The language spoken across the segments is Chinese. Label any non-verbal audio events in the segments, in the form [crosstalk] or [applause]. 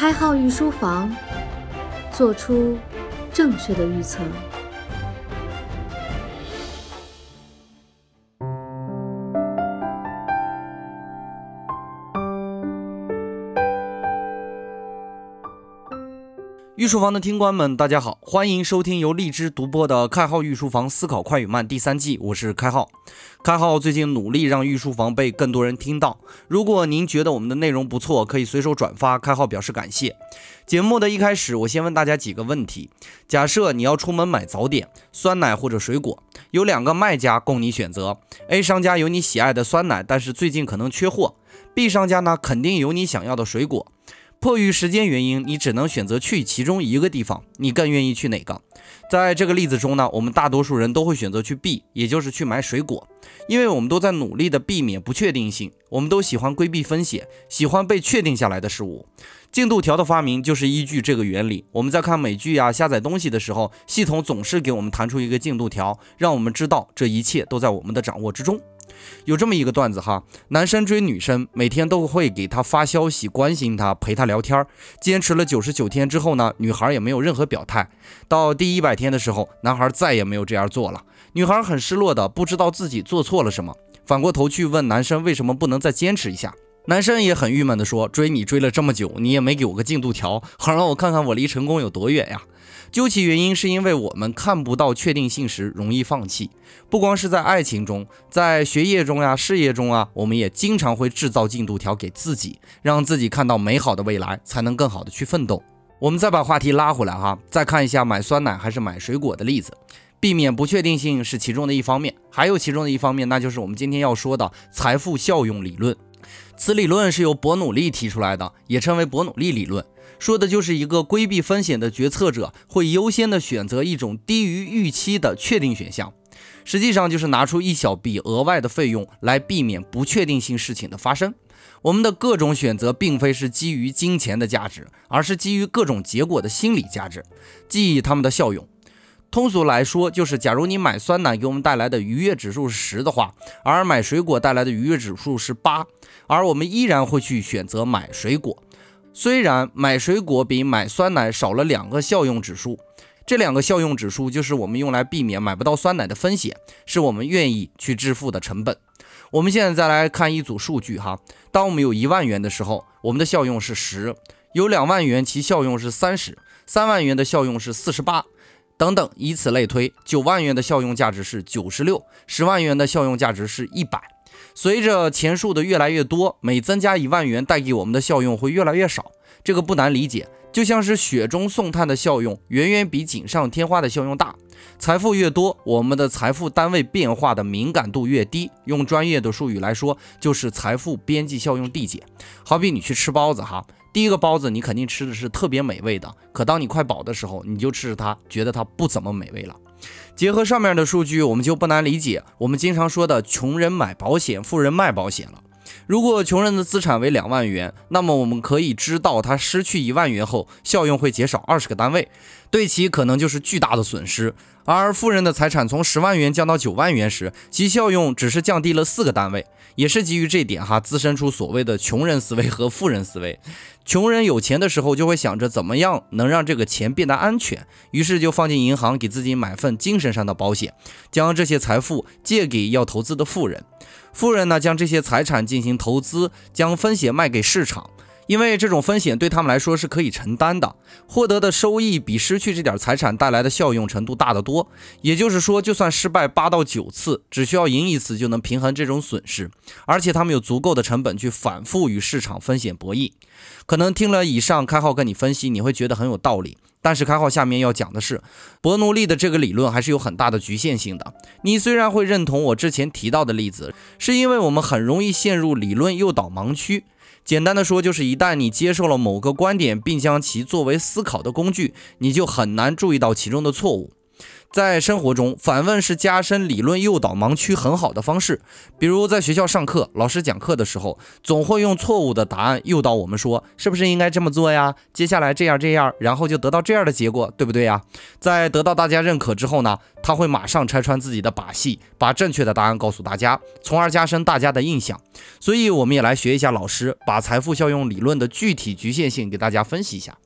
开号御书房，做出正确的预测。御书房的听官们，大家好，欢迎收听由荔枝独播的《开号御书房思考快与慢》第三季，我是开号。开号最近努力让御书房被更多人听到。如果您觉得我们的内容不错，可以随手转发。开号表示感谢。节目的一开始，我先问大家几个问题：假设你要出门买早点，酸奶或者水果，有两个卖家供你选择。A 商家有你喜爱的酸奶，但是最近可能缺货；B 商家呢，肯定有你想要的水果。迫于时间原因，你只能选择去其中一个地方。你更愿意去哪个？在这个例子中呢，我们大多数人都会选择去 B，也就是去买水果，因为我们都在努力的避免不确定性。我们都喜欢规避风险，喜欢被确定下来的事物。进度条的发明就是依据这个原理。我们在看美剧呀、下载东西的时候，系统总是给我们弹出一个进度条，让我们知道这一切都在我们的掌握之中。有这么一个段子哈，男生追女生，每天都会给她发消息，关心她，陪她聊天，坚持了九十九天之后呢，女孩也没有任何表态。到第一百天的时候，男孩再也没有这样做了，女孩很失落的，不知道自己做错了什么，反过头去问男生为什么不能再坚持一下。男生也很郁闷的说：“追你追了这么久，你也没给我个进度条，好 [laughs] 让我看看我离成功有多远呀。”究其原因，是因为我们看不到确定性时容易放弃。不光是在爱情中，在学业中呀、事业中啊，我们也经常会制造进度条给自己，让自己看到美好的未来，才能更好的去奋斗。我们再把话题拉回来哈，再看一下买酸奶还是买水果的例子，避免不确定性是其中的一方面，还有其中的一方面，那就是我们今天要说的财富效用理论。此理论是由伯努利提出来的，也称为伯努利理论，说的就是一个规避风险的决策者会优先的选择一种低于预期的确定选项，实际上就是拿出一小笔额外的费用来避免不确定性事情的发生。我们的各种选择并非是基于金钱的价值，而是基于各种结果的心理价值，即它们的效用。通俗来说，就是假如你买酸奶给我们带来的愉悦指数是十的话，而买水果带来的愉悦指数是八，而我们依然会去选择买水果。虽然买水果比买酸奶少了两个效用指数，这两个效用指数就是我们用来避免买不到酸奶的风险，是我们愿意去支付的成本。我们现在再来看一组数据哈，当我们有一万元的时候，我们的效用是十；有两万元，其效用是三十；三万元的效用是四十八。等等，以此类推，九万元的效用价值是九十六，十万元的效用价值是一百。随着钱数的越来越多，每增加一万元，带给我们的效用会越来越少。这个不难理解，就像是雪中送炭的效用，远远比锦上添花的效用大。财富越多，我们的财富单位变化的敏感度越低。用专业的术语来说，就是财富边际效用递减。好比你去吃包子哈。第一个包子你肯定吃的是特别美味的，可当你快饱的时候，你就吃着它，觉得它不怎么美味了。结合上面的数据，我们就不难理解我们经常说的“穷人买保险，富人卖保险”了。如果穷人的资产为两万元，那么我们可以知道他失去一万元后，效用会减少二十个单位，对其可能就是巨大的损失。而富人的财产从十万元降到九万元时，其效用只是降低了四个单位。也是基于这点哈，滋生出所谓的穷人思维和富人思维。穷人有钱的时候，就会想着怎么样能让这个钱变得安全，于是就放进银行，给自己买份精神上的保险，将这些财富借给要投资的富人。富人呢，将这些财产进行投资，将风险卖给市场。因为这种风险对他们来说是可以承担的，获得的收益比失去这点财产带来的效用程度大得多。也就是说，就算失败八到九次，只需要赢一次就能平衡这种损失，而且他们有足够的成本去反复与市场风险博弈。可能听了以上开号跟你分析，你会觉得很有道理。但是开号下面要讲的是，伯努利的这个理论还是有很大的局限性的。你虽然会认同我之前提到的例子，是因为我们很容易陷入理论诱导盲区。简单的说，就是一旦你接受了某个观点，并将其作为思考的工具，你就很难注意到其中的错误。在生活中，反问是加深理论诱导盲区很好的方式。比如在学校上课，老师讲课的时候，总会用错误的答案诱导我们说，是不是应该这么做呀？接下来这样这样，然后就得到这样的结果，对不对呀？在得到大家认可之后呢，他会马上拆穿自己的把戏，把正确的答案告诉大家，从而加深大家的印象。所以，我们也来学一下老师，把财富效用理论的具体局限性给大家分析一下。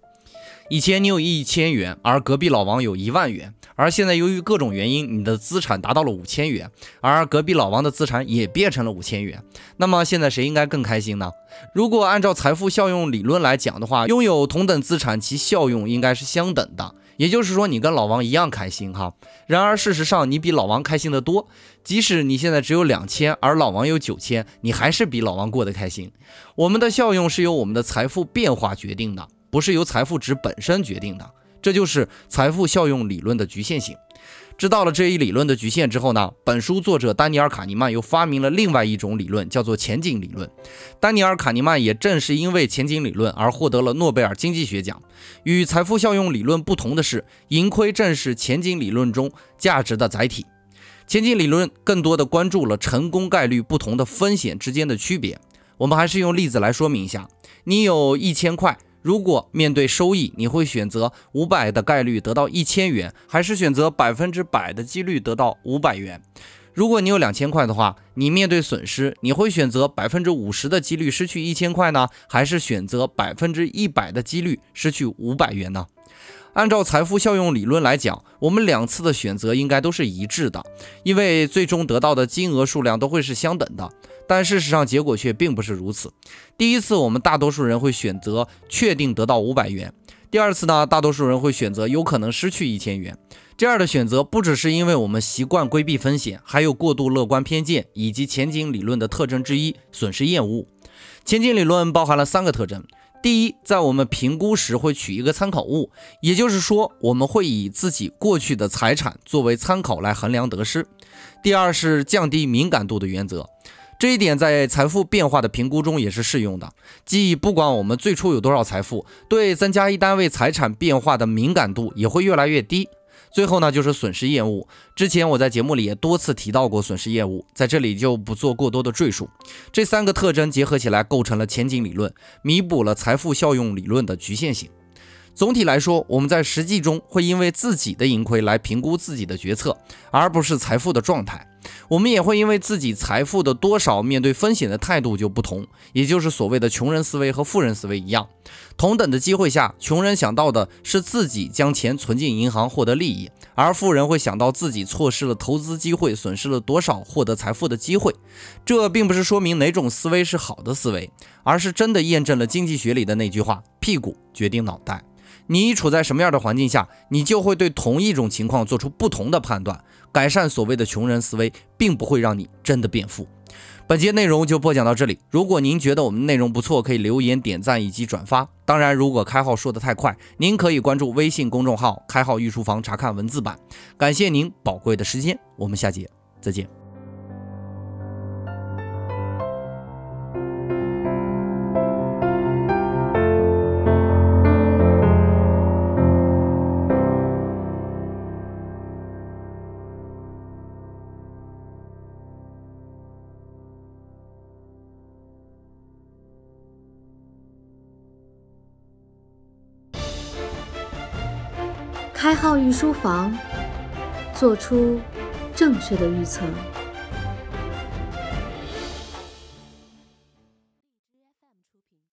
以前你有一千元，而隔壁老王有一万元，而现在由于各种原因，你的资产达到了五千元，而隔壁老王的资产也变成了五千元。那么现在谁应该更开心呢？如果按照财富效用理论来讲的话，拥有同等资产，其效用应该是相等的，也就是说你跟老王一样开心哈。然而事实上你比老王开心的多，即使你现在只有两千，而老王有九千，你还是比老王过得开心。我们的效用是由我们的财富变化决定的。不是由财富值本身决定的，这就是财富效用理论的局限性。知道了这一理论的局限之后呢，本书作者丹尼尔·卡尼曼又发明了另外一种理论，叫做前景理论。丹尼尔·卡尼曼也正是因为前景理论而获得了诺贝尔经济学奖。与财富效用理论不同的是，盈亏正是前景理论中价值的载体。前景理论更多的关注了成功概率不同的风险之间的区别。我们还是用例子来说明一下：你有一千块。如果面对收益，你会选择五百的概率得到一千元，还是选择百分之百的几率得到五百元？如果你有两千块的话，你面对损失，你会选择百分之五十的几率失去一千块呢，还是选择百分之一百的几率失去五百元呢？按照财富效用理论来讲，我们两次的选择应该都是一致的，因为最终得到的金额数量都会是相等的。但事实上，结果却并不是如此。第一次，我们大多数人会选择确定得到五百元；第二次呢，大多数人会选择有可能失去一千元。这样的选择不只是因为我们习惯规避风险，还有过度乐观偏见以及前景理论的特征之一——损失厌恶。前景理论包含了三个特征：第一，在我们评估时会取一个参考物，也就是说，我们会以自己过去的财产作为参考来衡量得失；第二是降低敏感度的原则。这一点在财富变化的评估中也是适用的，即不管我们最初有多少财富，对增加一单位财产变化的敏感度也会越来越低。最后呢，就是损失厌恶。之前我在节目里也多次提到过损失厌恶，在这里就不做过多的赘述。这三个特征结合起来，构成了前景理论，弥补了财富效用理论的局限性。总体来说，我们在实际中会因为自己的盈亏来评估自己的决策，而不是财富的状态。我们也会因为自己财富的多少，面对风险的态度就不同，也就是所谓的穷人思维和富人思维一样。同等的机会下，穷人想到的是自己将钱存进银行获得利益，而富人会想到自己错失了投资机会，损失了多少获得财富的机会。这并不是说明哪种思维是好的思维，而是真的验证了经济学里的那句话：屁股决定脑袋。你处在什么样的环境下，你就会对同一种情况做出不同的判断。改善所谓的穷人思维，并不会让你真的变富。本节内容就播讲到这里。如果您觉得我们内容不错，可以留言、点赞以及转发。当然，如果开号说的太快，您可以关注微信公众号“开号御书房”查看文字版。感谢您宝贵的时间，我们下节再见。开号御书房，做出正确的预测。